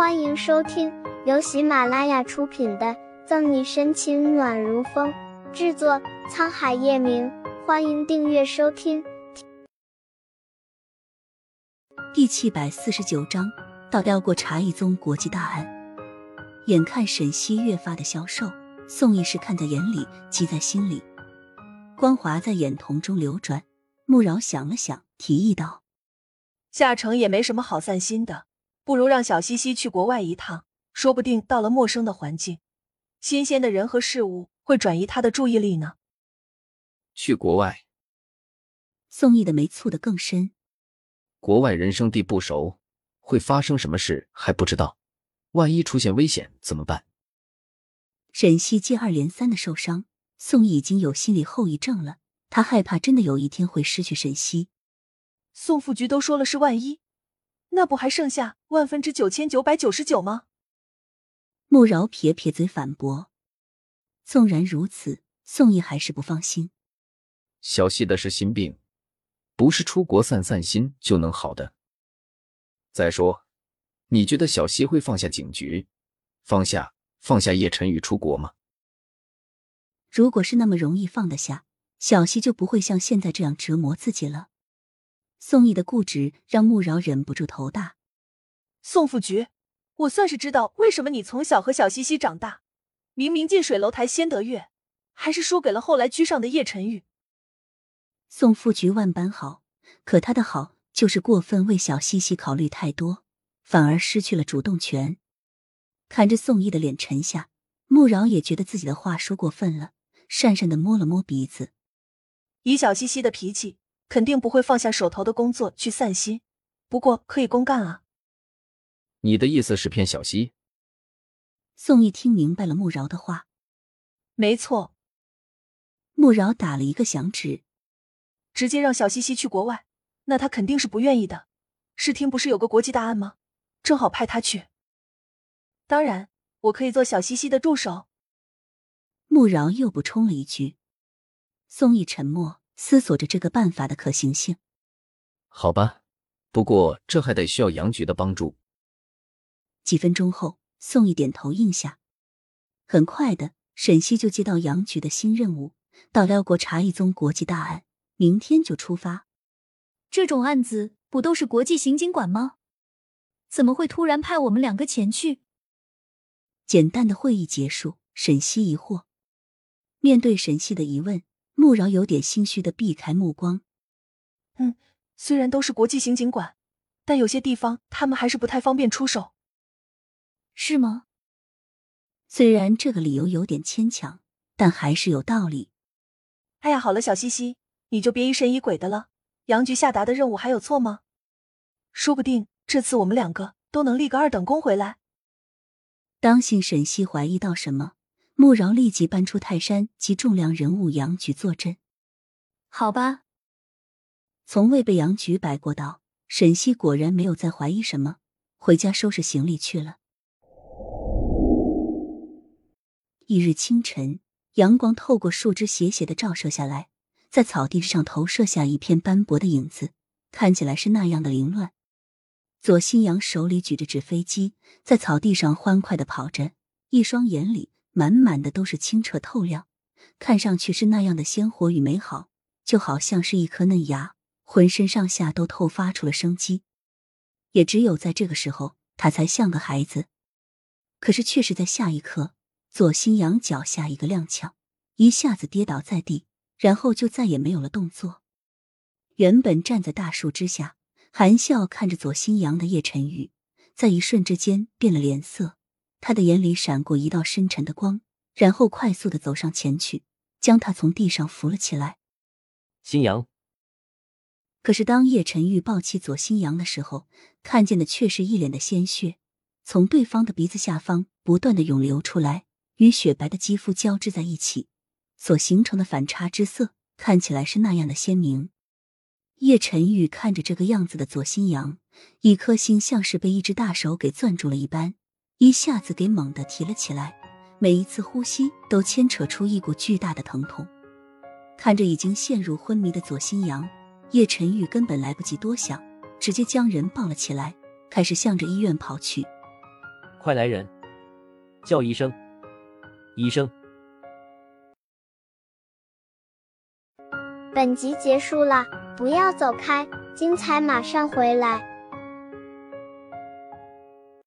欢迎收听由喜马拉雅出品的《赠你深情暖如风》，制作沧海夜明。欢迎订阅收听。第七百四十九章，倒掉过茶艺宗国际大案。眼看沈西越发的消瘦，宋义是看在眼里，急在心里，光华在眼瞳中流转。穆饶想了想，提议道：“下城也没什么好散心的。”不如让小西西去国外一趟，说不定到了陌生的环境，新鲜的人和事物会转移他的注意力呢。去国外，宋毅的眉蹙得更深。国外人生地不熟，会发生什么事还不知道，万一出现危险怎么办？沈西接二连三的受伤，宋毅已经有心理后遗症了。他害怕真的有一天会失去沈西。宋副局都说了是万一。那不还剩下万分之九千九百九十九吗？穆饶撇撇嘴反驳。纵然如此，宋毅还是不放心。小西的是心病，不是出国散散心就能好的。再说，你觉得小西会放下警局，放下放下叶晨宇出国吗？如果是那么容易放得下，小西就不会像现在这样折磨自己了。宋义的固执让穆饶忍不住头大。宋副局，我算是知道为什么你从小和小西西长大，明明近水楼台先得月，还是输给了后来居上的叶晨玉。宋副局万般好，可他的好就是过分为小西西考虑太多，反而失去了主动权。看着宋义的脸沉下，穆饶也觉得自己的话说过分了，讪讪的摸了摸鼻子。以小西西的脾气。肯定不会放下手头的工作去散心，不过可以公干啊。你的意思是骗小西？宋毅听明白了穆饶的话，没错。穆饶打了一个响指，直接让小西西去国外，那他肯定是不愿意的。视听不是有个国际大案吗？正好派他去。当然，我可以做小西西的助手。穆饶又补充了一句。宋毅沉默。思索着这个办法的可行性。好吧，不过这还得需要杨局的帮助。几分钟后，宋毅点头应下。很快的，沈西就接到杨局的新任务，到辽国查一宗国际大案，明天就出发。这种案子不都是国际刑警管吗？怎么会突然派我们两个前去？简单的会议结束，沈西疑惑。面对沈西的疑问。穆饶有点心虚的避开目光。嗯，虽然都是国际刑警管，但有些地方他们还是不太方便出手，是吗？虽然这个理由有点牵强，但还是有道理。哎呀，好了，小西西，你就别疑神疑鬼的了。杨局下达的任务还有错吗？说不定这次我们两个都能立个二等功回来。当心沈西怀疑到什么。穆饶立即搬出泰山及重量人物杨局坐镇。好吧，从未被杨局摆过道，沈西果然没有再怀疑什么，回家收拾行李去了。一日清晨，阳光透过树枝斜斜的照射下来，在草地上投射下一片斑驳的影子，看起来是那样的凌乱。左新阳手里举着纸飞机，在草地上欢快的跑着，一双眼里。满满的都是清澈透亮，看上去是那样的鲜活与美好，就好像是一颗嫩芽，浑身上下都透发出了生机。也只有在这个时候，他才像个孩子。可是，却是在下一刻，左新阳脚下一个踉跄，一下子跌倒在地，然后就再也没有了动作。原本站在大树之下，含笑看着左新阳的叶晨宇，在一瞬之间变了脸色。他的眼里闪过一道深沉的光，然后快速的走上前去，将他从地上扶了起来。新阳。可是当叶晨玉抱起左新阳的时候，看见的却是一脸的鲜血，从对方的鼻子下方不断的涌流出来，与雪白的肌肤交织在一起，所形成的反差之色看起来是那样的鲜明。叶晨玉看着这个样子的左新阳，一颗心像是被一只大手给攥住了一般。一下子给猛地提了起来，每一次呼吸都牵扯出一股巨大的疼痛。看着已经陷入昏迷的左新阳，叶晨玉根本来不及多想，直接将人抱了起来，开始向着医院跑去。快来人，叫医生！医生！本集结束了，不要走开，精彩马上回来。